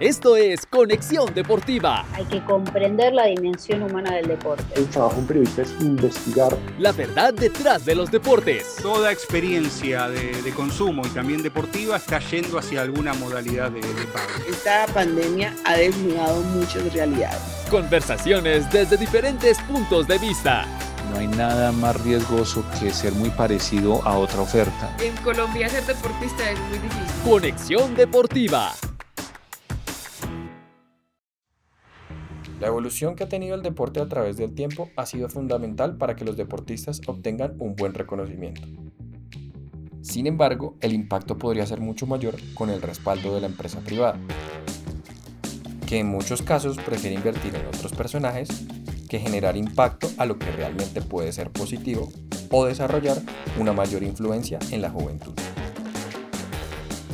Esto es Conexión Deportiva. Hay que comprender la dimensión humana del deporte. El trabajo de un periodista es investigar. La verdad detrás de los deportes. Toda experiencia de, de consumo y también deportiva está yendo hacia alguna modalidad de, de pago. Esta pandemia ha desnudado muchas realidades. Conversaciones desde diferentes puntos de vista. No hay nada más riesgoso que ser muy parecido a otra oferta. En Colombia ser deportista es muy difícil. Conexión Deportiva. La evolución que ha tenido el deporte a través del tiempo ha sido fundamental para que los deportistas obtengan un buen reconocimiento. Sin embargo, el impacto podría ser mucho mayor con el respaldo de la empresa privada, que en muchos casos prefiere invertir en otros personajes que generar impacto a lo que realmente puede ser positivo o desarrollar una mayor influencia en la juventud.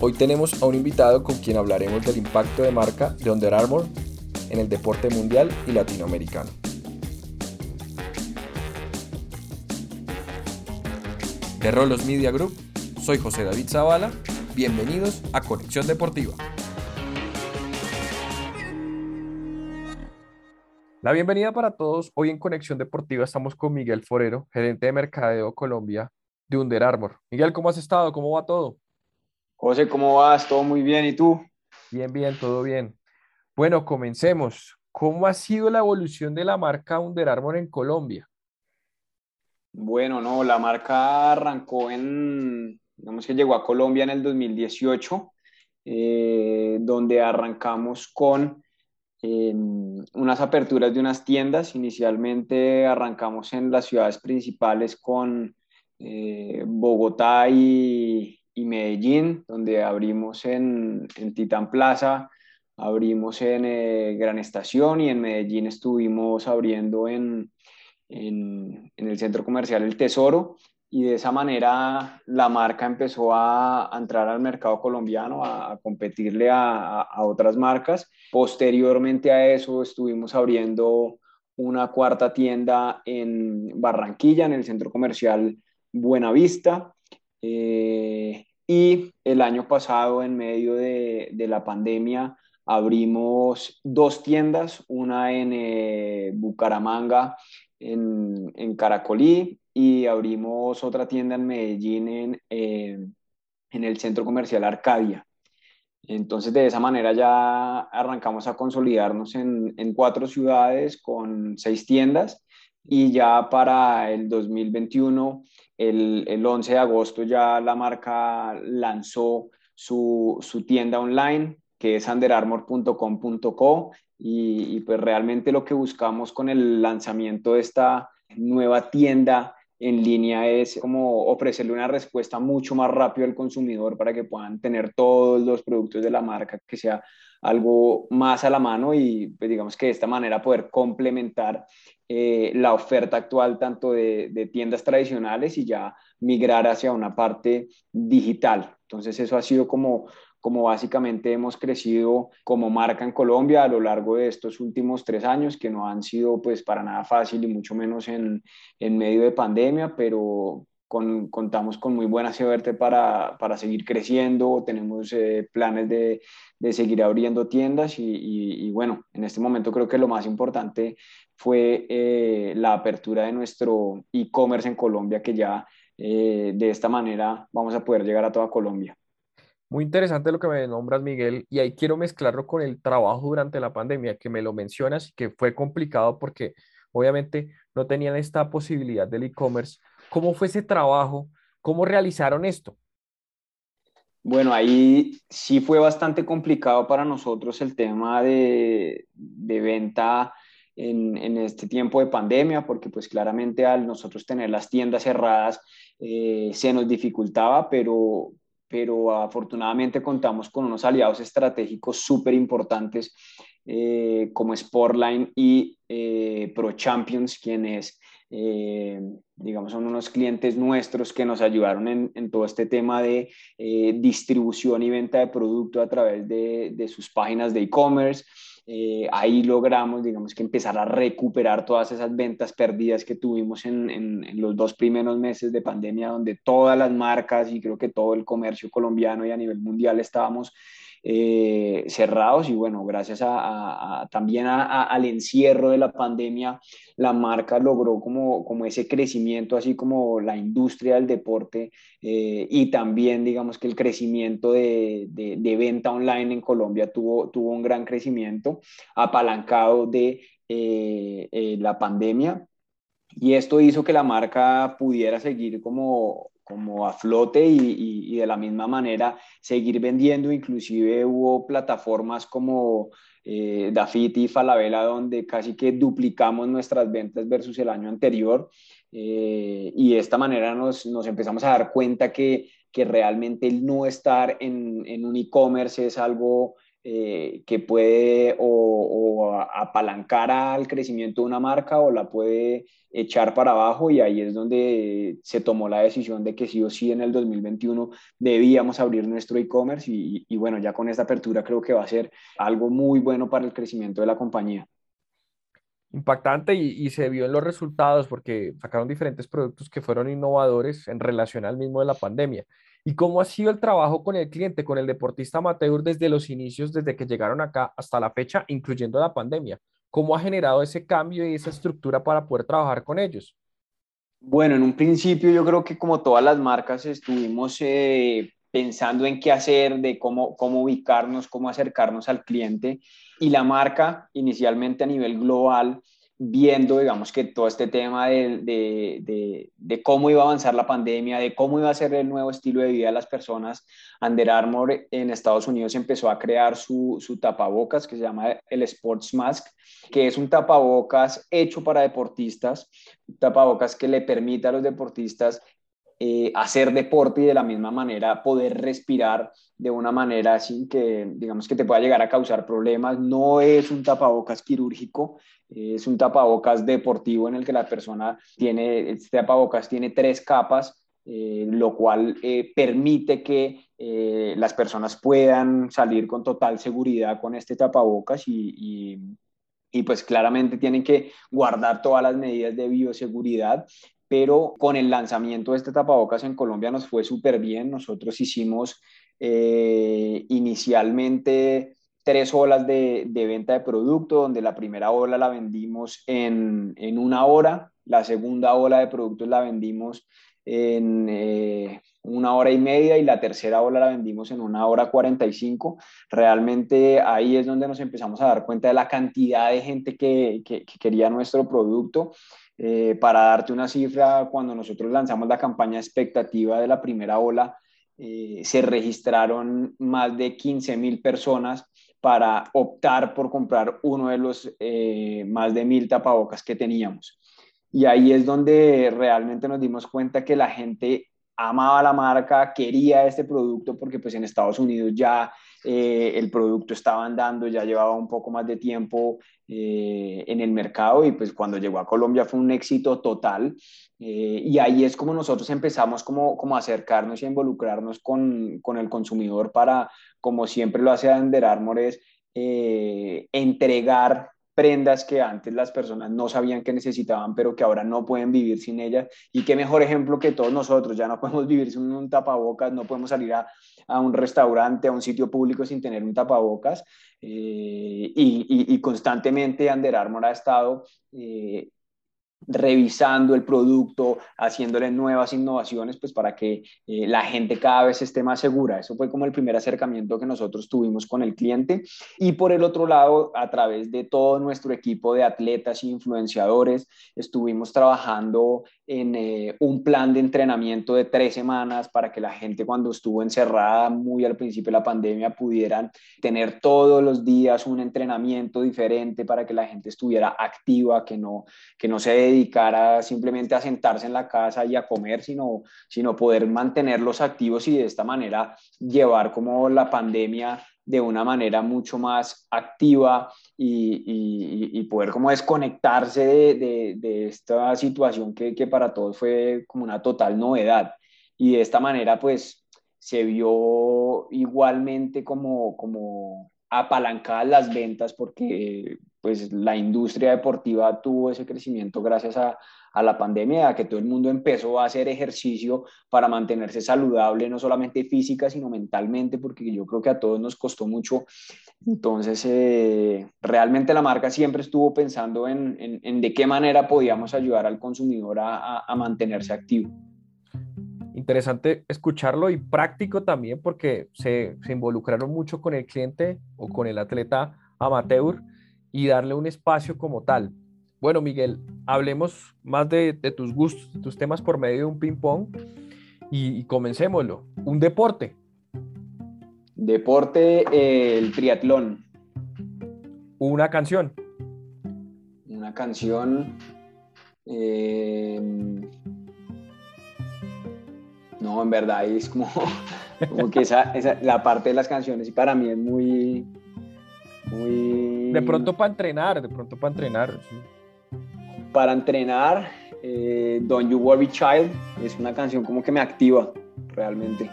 Hoy tenemos a un invitado con quien hablaremos del impacto de marca de Under Armour en el deporte mundial y latinoamericano. De Rolos Media Group, soy José David Zavala, bienvenidos a Conexión Deportiva. La bienvenida para todos. Hoy en Conexión Deportiva estamos con Miguel Forero, gerente de Mercadeo Colombia de Under Armour. Miguel, ¿cómo has estado? ¿Cómo va todo? José, ¿cómo vas? Todo muy bien. ¿Y tú? Bien, bien, todo bien. Bueno, comencemos. ¿Cómo ha sido la evolución de la marca Under Armour en Colombia? Bueno, no, la marca arrancó en, digamos que llegó a Colombia en el 2018, eh, donde arrancamos con eh, unas aperturas de unas tiendas. Inicialmente arrancamos en las ciudades principales con eh, Bogotá y, y, Medellín, donde abrimos en, en Titán Plaza, abrimos en eh, Gran Estación y en Medellín estuvimos abriendo en, en, en, el centro comercial El Tesoro y de esa manera la marca empezó a, a entrar al mercado colombiano, a, a competirle a, a, otras marcas. Posteriormente a eso estuvimos abriendo una cuarta tienda en Barranquilla, en el centro comercial Buenavista. Eh, y el año pasado, en medio de, de la pandemia, abrimos dos tiendas, una en eh, Bucaramanga, en, en, Caracolí, y abrimos otra tienda en Medellín, en, eh, en el centro comercial Arcadia. Entonces, de esa manera ya arrancamos a consolidarnos en, en cuatro ciudades con seis tiendas y ya para el 2021, el, el 11 de agosto, ya la marca lanzó su, su tienda online que es underarmor.com.co y, y, pues realmente lo que buscamos con el lanzamiento de esta nueva tienda en línea es como ofrecerle una respuesta mucho más rápido al consumidor para que puedan tener todos los productos de la marca, que sea algo más a la mano y pues digamos que de esta manera poder complementar eh, la oferta actual tanto de, de tiendas tradicionales y ya migrar hacia una parte digital. Entonces eso ha sido como como básicamente hemos crecido como marca en Colombia a lo largo de estos últimos tres años, que no han sido pues para nada fácil y mucho menos en, en medio de pandemia, pero con, contamos con muy buena suerte para, para seguir creciendo, tenemos eh, planes de, de, seguir abriendo tiendas y, bueno, en este momento creo que lo más importante fue eh, la apertura de nuestro e-commerce en Colombia, que ya eh, de esta manera vamos a poder llegar a toda Colombia. Muy interesante lo que me nombras, Miguel, y ahí quiero mezclarlo con el trabajo durante la pandemia, que me lo mencionas y que fue complicado porque obviamente no tenían esta posibilidad del e-commerce. ¿Cómo fue ese trabajo? ¿Cómo realizaron esto? Bueno, ahí sí fue bastante complicado para nosotros el tema de, de venta en, en, este tiempo de pandemia, porque pues claramente al nosotros tener las tiendas cerradas eh, se nos dificultaba, pero, pero afortunadamente contamos con unos aliados estratégicos súper importantes eh, como Sportline y eh, Pro Champions, quienes, eh, digamos, son unos clientes nuestros que nos ayudaron en, todo este tema de eh, distribución y venta de producto a través de, de sus páginas de e-commerce. Eh, ahí logramos, digamos que empezar a recuperar todas esas ventas perdidas que tuvimos en, en, en, los dos primeros meses de pandemia, donde todas las marcas y creo que todo el comercio colombiano y a nivel mundial estábamos eh, cerrados y bueno, gracias a, también al encierro de la pandemia, la marca logró como, como ese crecimiento, así como la industria del deporte eh, y también digamos que el crecimiento de, venta online en Colombia tuvo, tuvo un gran crecimiento apalancado de eh, la pandemia. Y esto hizo que la marca pudiera seguir como, como a flote y, de la misma manera seguir vendiendo. Inclusive hubo plataformas como eh, Dafiti y Falabella donde casi que duplicamos nuestras ventas versus el año anterior. Eh, y de esta manera nos, nos, empezamos a dar cuenta que, que realmente el no estar en, en un e-commerce es algo eh, que puede o, apalancar al crecimiento de una marca o la puede echar para abajo y ahí es donde se tomó la decisión de que sí o sí en el 2021 debíamos abrir nuestro e-commerce y, y bueno, ya con esta apertura creo que va a ser algo muy bueno para el crecimiento de la compañía impactante y, y, se vio en los resultados porque sacaron diferentes productos que fueron innovadores en relación al mismo de la pandemia. ¿Y cómo ha sido el trabajo con el cliente, con el deportista amateur desde los inicios, desde que llegaron acá hasta la fecha, incluyendo la pandemia? ¿Cómo ha generado ese cambio y esa estructura para poder trabajar con ellos? Bueno, en un principio yo creo que como todas las marcas estuvimos eh, pensando en qué hacer, de cómo, cómo ubicarnos, cómo acercarnos al cliente. Y la marca, inicialmente a nivel global, viendo, digamos, que todo este tema de, de, de, cómo iba a avanzar la pandemia, de cómo iba a ser el nuevo estilo de vida de las personas, Under Armour en Estados Unidos empezó a crear su, su tapabocas que se llama el Sports Mask, que es un tapabocas hecho para deportistas, un tapabocas que le permite a los deportistas eh, hacer deporte y de la misma manera poder respirar de una manera sin que, digamos, que te pueda llegar a causar problemas. No es un tapabocas quirúrgico, es un tapabocas deportivo en el que la persona tiene, este tapabocas tiene tres capas, eh, lo cual eh, permite que las personas puedan salir con total seguridad con este tapabocas y, y y pues claramente tienen que guardar todas las medidas de bioseguridad pero con el lanzamiento de este tapabocas en Colombia nos fue súper bien. Nosotros hicimos eh, inicialmente tres olas de, venta de producto, donde la primera ola la vendimos en, una hora, la segunda ola de productos la vendimos en eh, una hora y media y la tercera ola la vendimos en una hora 45. Realmente ahí es donde nos empezamos a dar cuenta de la cantidad de gente que quería nuestro producto eh, para darte una cifra, cuando nosotros lanzamos la campaña expectativa de la primera ola, eh, se registraron más de 15 mil personas para optar por comprar uno de los eh, más de mil tapabocas que teníamos. Y ahí es donde realmente nos dimos cuenta que la gente amaba la marca, quería este producto porque pues en Estados Unidos ya eh, el producto estaba andando, ya llevaba un poco más de tiempo eh, en el mercado y pues cuando llegó a Colombia fue un éxito total. Eh, y ahí es como nosotros empezamos como, como acercarnos y involucrarnos con, con el consumidor para, como siempre lo hace Under Armour, es entregar prendas que antes las personas no sabían que necesitaban, pero que ahora no pueden vivir sin ellas. Y qué mejor ejemplo que todos nosotros, ya no podemos vivir sin un tapabocas, no podemos salir a, un restaurante, a un sitio público sin tener un tapabocas. Eh, y, y, constantemente Under Armour ha estado eh, revisando el producto, haciéndole nuevas innovaciones, pues para que eh, la gente cada vez esté más segura. Eso fue como el primer acercamiento que nosotros tuvimos con el cliente. Y por el otro lado, a través de todo nuestro equipo de atletas e influenciadores, estuvimos trabajando en eh, un plan de entrenamiento de tres semanas para que la gente cuando estuvo encerrada muy al principio de la pandemia pudieran tener todos los días un entrenamiento diferente para que la gente estuviera activa, que no, que no se dedicara simplemente a sentarse en la casa y a comer, sino, sino poder mantenerlos activos y de esta manera llevar como la pandemia de una manera mucho más activa y, y, poder como desconectarse de, de, esta situación que, que, para todos fue como una total novedad. Y de esta manera pues se vio igualmente como, como apalancadas las ventas porque pues la industria deportiva tuvo ese crecimiento gracias a, a la pandemia, a que todo el mundo empezó a hacer ejercicio para mantenerse saludable, no solamente física, sino mentalmente, porque yo creo que a todos nos costó mucho. Entonces, eh, realmente la marca siempre estuvo pensando en, en, de qué manera podíamos ayudar al consumidor a, a, mantenerse activo. Interesante escucharlo y práctico también porque se, se involucraron mucho con el cliente o con el atleta amateur y darle un espacio como tal. Bueno, Miguel, hablemos más de, tus gustos, de tus temas por medio de un ping-pong y, comencémoslo. Un deporte. Deporte, eh, el triatlón. Una canción. Una canción. Em, no, en verdad es como, como que esa, la parte de las canciones y para mí es muy, muy... De pronto para entrenar, de pronto para entrenar. Sí para entrenar, eh, Don't You Worry Child es una canción como que me activa realmente.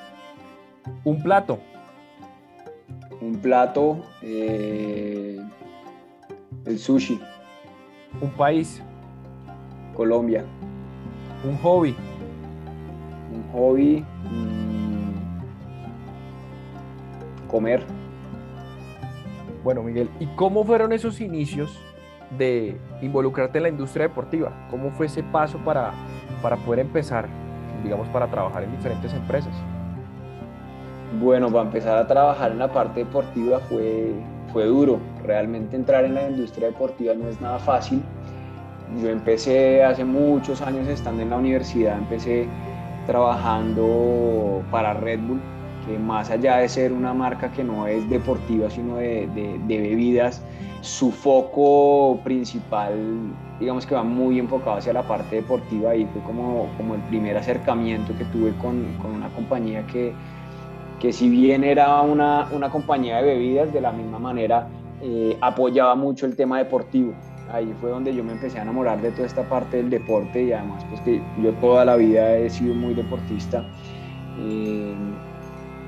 Un plato. Un plato, eh, el sushi. Un país. Colombia. Un hobby. Un hobby. Mm, comer. Bueno, Miguel, ¿y cómo fueron esos inicios de involucrarte en la industria deportiva? ¿Cómo fue ese paso para, para poder empezar, digamos, para trabajar en diferentes empresas? Bueno, para empezar a trabajar en la parte deportiva fue, fue duro. Realmente entrar en la industria deportiva no es nada fácil. Yo empecé hace muchos años estando en la universidad, empecé trabajando para Red Bull, que más allá de ser una marca que no es deportiva, sino de, de, de bebidas, su foco principal, digamos que va muy enfocado hacia la parte deportiva y fue como, como el primer acercamiento que tuve con, con una compañía que, que si bien era una, una, compañía de bebidas, de la misma manera eh, apoyaba mucho el tema deportivo. Ahí fue donde yo me empecé a enamorar de toda esta parte del deporte y además pues que yo toda la vida he sido muy deportista. Eh,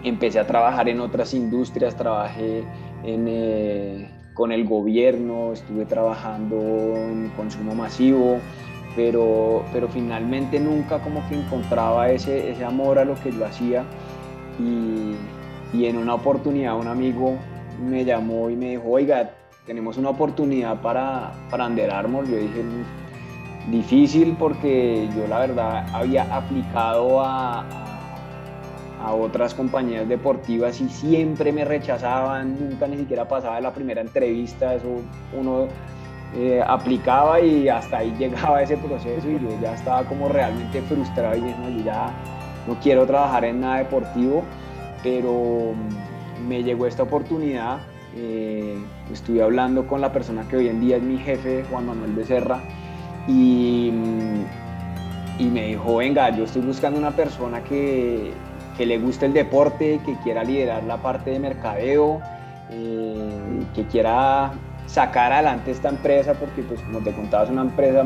empecé a trabajar en otras industrias, trabajé eh, con el gobierno, estuve trabajando en consumo masivo, pero, pero finalmente nunca como que encontraba ese, ese amor a lo que yo hacía y, y en una oportunidad un amigo me llamó y me dijo, oiga, tenemos una oportunidad para, para Under Armour. Yo dije, difícil porque yo la verdad había aplicado a, a otras compañías deportivas y siempre me rechazaban, nunca ni siquiera pasaba de la primera entrevista, eso uno eh, aplicaba y hasta ahí llegaba ese proceso y yo ya estaba como realmente frustrado y yo ya no quiero trabajar en nada deportivo, pero me llegó esta oportunidad, eh, estuve hablando con la persona que hoy en día es mi jefe, Juan Manuel Becerra, y, me dijo, venga, yo estoy buscando una persona que le guste el deporte, que quiera liderar la parte de mercadeo, eh, que quiera sacar adelante esta empresa, porque pues como te contaba es una empresa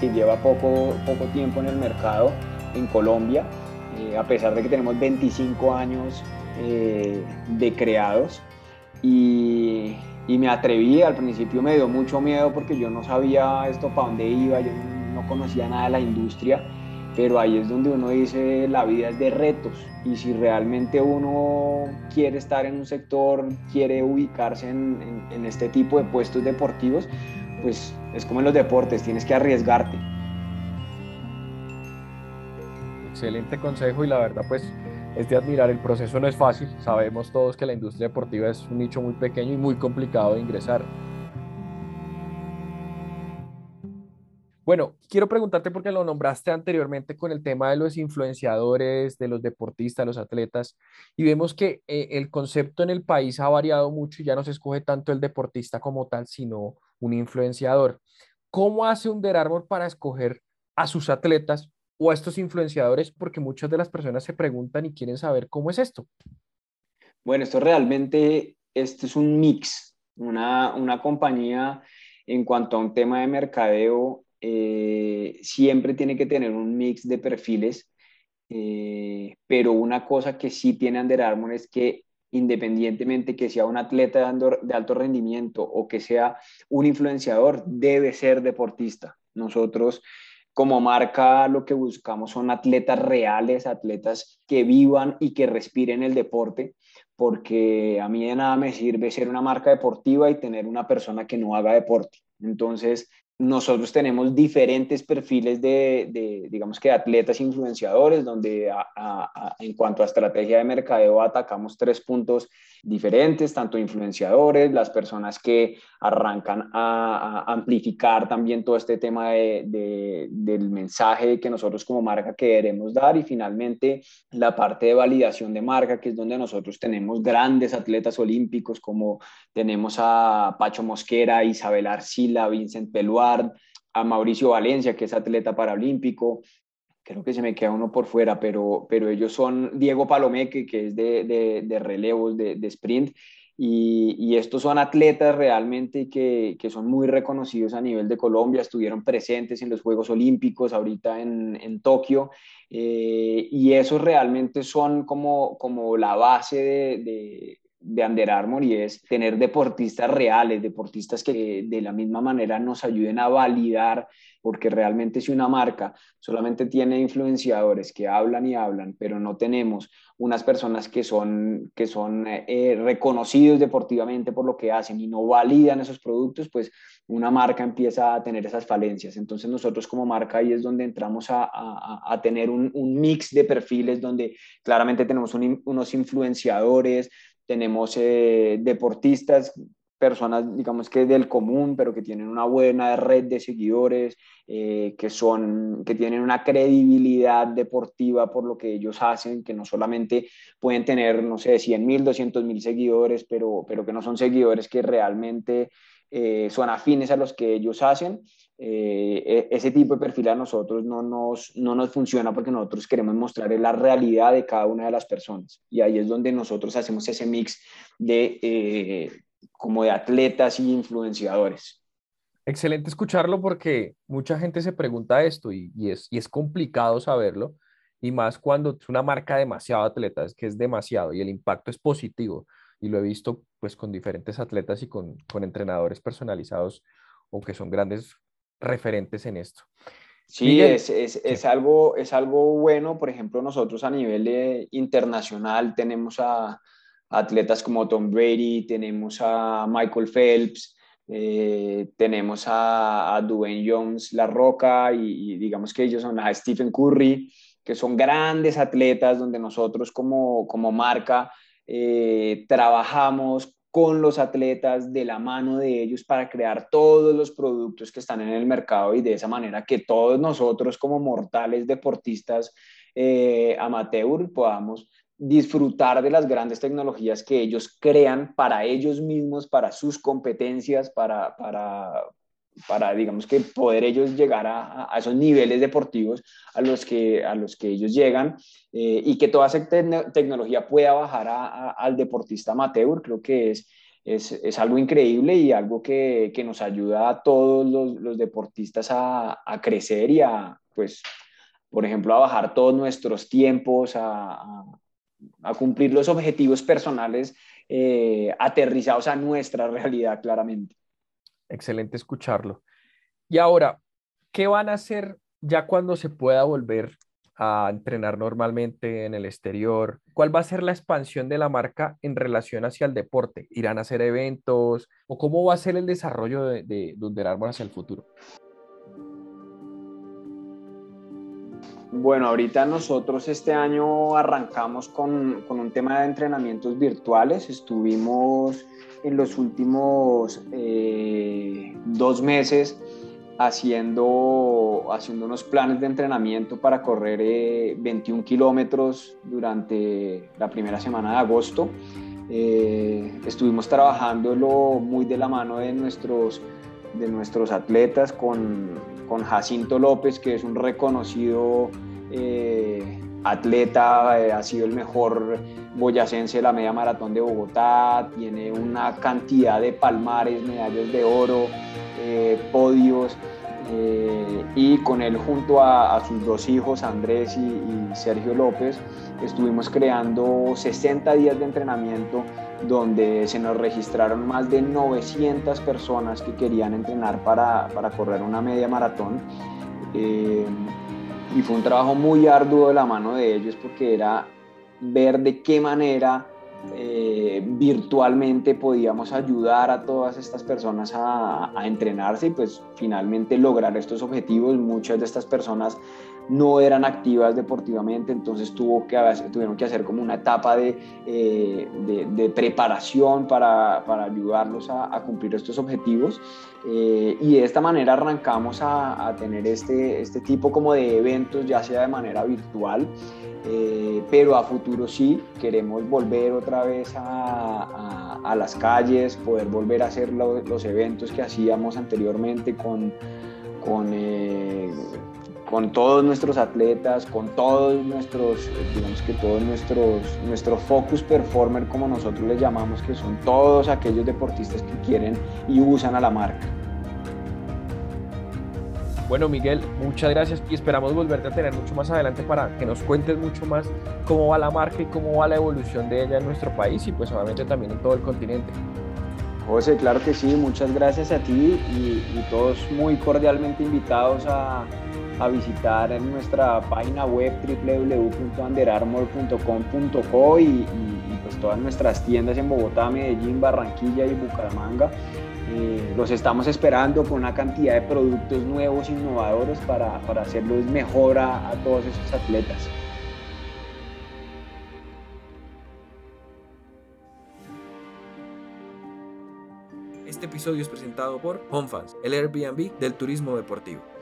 que lleva poco, poco tiempo en el mercado en Colombia, eh, a pesar de que tenemos 25 años de creados. Y, me atreví, al principio me dio mucho miedo porque yo no sabía esto para dónde iba, yo no conocía nada de la industria pero ahí es donde uno dice la vida es de retos y si realmente uno quiere estar en un sector, quiere ubicarse en, este tipo de puestos deportivos, pues es como en los deportes, tienes que arriesgarte. Excelente consejo y la verdad pues es de admirar, el proceso no es fácil, sabemos todos que la industria deportiva es un nicho muy pequeño y muy complicado de ingresar Bueno, quiero preguntarte porque lo nombraste anteriormente con el tema de los influenciadores, de los deportistas, los atletas, y vemos que eh, el concepto en el país ha variado mucho y ya no se escoge tanto el deportista como tal, sino un influenciador. ¿Cómo hace un Armour para escoger a sus atletas o a estos influenciadores? Porque muchas de las personas se preguntan y quieren saber cómo es esto. Bueno, esto realmente, esto es un mix, una, una compañía en cuanto a un tema de mercadeo eh, siempre tiene que tener un mix de perfiles, eh, pero una cosa que sí tiene Under Armour es que independientemente que sea un atleta de alto rendimiento o que sea un influenciador, debe ser deportista. Nosotros como marca lo que buscamos son atletas reales, atletas que vivan y que respiren el deporte, porque a mí de nada me sirve ser una marca deportiva y tener una persona que no haga deporte. Entonces, nosotros tenemos diferentes perfiles de, digamos que, atletas influenciadores, donde en cuanto a estrategia de mercadeo atacamos tres puntos diferentes, tanto influenciadores, las personas que arrancan a, amplificar también todo este tema del mensaje que nosotros como marca queremos dar y finalmente la parte de validación de marca, que es donde nosotros tenemos grandes atletas olímpicos como tenemos a Pacho Mosquera, Isabel Arcila, Vincent A Mauricio Valencia, que es atleta paralímpico, creo que se me queda uno por fuera, pero, pero ellos son Diego Palomeque, que es de, de, relevos, de, de sprint, y, estos son atletas realmente que, son muy reconocidos a nivel de Colombia, estuvieron presentes en los Juegos Olímpicos, ahorita en, en Tokio, eh, y esos realmente son como, como la base de, de Under Armour y es tener deportistas reales, deportistas que de la misma manera nos ayuden a validar porque realmente si una marca solamente tiene influenciadores que hablan y hablan, pero no tenemos unas personas que son, que son eh, reconocidos deportivamente por lo que hacen y no validan esos productos, pues una marca empieza a tener esas falencias. Entonces nosotros como marca ahí es donde entramos a, a, tener un, un, mix de perfiles donde claramente tenemos unos influenciadores, tenemos eh, deportistas personas, digamos que del común, pero que tienen una buena red de seguidores, eh, que, son, que tienen una credibilidad deportiva por lo que ellos hacen, que no solamente pueden tener, no sé, 100 mil, 200 mil seguidores, pero, pero que no son seguidores que realmente eh, son afines a los que ellos hacen. Eh, e, ese tipo de perfil a nosotros no nos, no nos funciona porque nosotros queremos mostrar la realidad de cada una de las personas. Y ahí es donde nosotros hacemos ese mix de, como de atletas y influenciadores. Excelente escucharlo porque mucha gente se pregunta esto y, es, y es complicado saberlo, y más cuando es una marca demasiado atleta, es que es demasiado y el impacto es positivo. Y lo he visto pues con diferentes atletas y con, con entrenadores personalizados o que son grandes referentes en esto. Sí, es, es, es, algo, es algo bueno. Por ejemplo, nosotros a nivel internacional tenemos a, atletas como Tom Brady, tenemos a Michael Phelps, eh, tenemos a, Dwayne Jones, La Roca, y, digamos que ellos son a Stephen Curry, que son grandes atletas donde nosotros como, como marca eh, trabajamos con los atletas de la mano de ellos para crear todos los productos que están en el mercado y de esa manera que todos nosotros como mortales deportistas eh, amateur podamos disfrutar de las grandes tecnologías que ellos crean para ellos mismos, para sus competencias, para, para, para digamos que poder ellos llegar a, esos niveles deportivos a los que, a los que ellos llegan eh, y que toda esa tecnología pueda bajar a, al deportista amateur, creo que es, es, es algo increíble y algo que, que, nos ayuda a todos los, los deportistas a, crecer y a, pues, por ejemplo, a bajar todos nuestros tiempos, a, a cumplir los objetivos personales eh, aterrizados a nuestra realidad claramente. Excelente escucharlo. Y ahora, ¿qué van a hacer ya cuando se pueda volver a entrenar normalmente en el exterior? ¿Cuál va a ser la expansión de la marca en relación hacia el deporte? ¿Irán a hacer eventos? ¿O cómo va a ser el desarrollo de, de, de hacia el futuro? Bueno, ahorita nosotros este año arrancamos con, con un tema de entrenamientos virtuales. Estuvimos en los últimos eh, dos meses haciendo, haciendo unos planes de entrenamiento para correr 21 eh, kilómetros durante la primera semana de agosto. Eh, estuvimos trabajándolo muy de la mano de nuestros, de nuestros atletas con, con Jacinto López, que es un reconocido eh, atleta, eh, ha sido el mejor boyacense de la media maratón de Bogotá, tiene una cantidad de palmares, medallas de oro, eh, podios. y con él junto a, sus dos hijos, Andrés y, Sergio López, estuvimos creando 60 días de entrenamiento donde se nos registraron más de 900 personas que querían entrenar para, para correr una media maratón. Eh, y fue un trabajo muy arduo de la mano de ellos porque era ver de qué manera eh, virtualmente podíamos ayudar a todas estas personas a, entrenarse y pues finalmente lograr estos objetivos. Muchas de estas personas no eran activas deportivamente, entonces tuvo que, tuvieron que hacer como una etapa de, eh, de, preparación para, para ayudarlos a, cumplir estos objetivos. Eh, y de esta manera arrancamos a, a, tener este, este tipo como de eventos, ya sea de manera virtual. Eh, pero a futuro sí, queremos volver otra vez a, a, las calles, poder volver a hacer los eventos que hacíamos anteriormente con, con, con, todos nuestros atletas, con todos nuestros, digamos que todos nuestros, nuestro focus performer, como nosotros les llamamos, que son todos aquellos deportistas que quieren y usan a la marca. Bueno, Miguel, muchas gracias y esperamos volverte a tener mucho más adelante para que nos cuentes mucho más cómo va la marca y cómo va la evolución de ella en nuestro país y pues obviamente también en todo el continente. José, claro que sí, muchas gracias a ti y, todos muy cordialmente invitados a, visitar en nuestra página web www.anderarmor.com.co y, pues todas nuestras tiendas en Bogotá, Medellín, Barranquilla y Bucaramanga eh, los estamos esperando con una cantidad de productos nuevos, innovadores para, para hacerlos mejor a, a todos esos atletas. Este episodio es presentado por HomeFans, el Airbnb del turismo deportivo.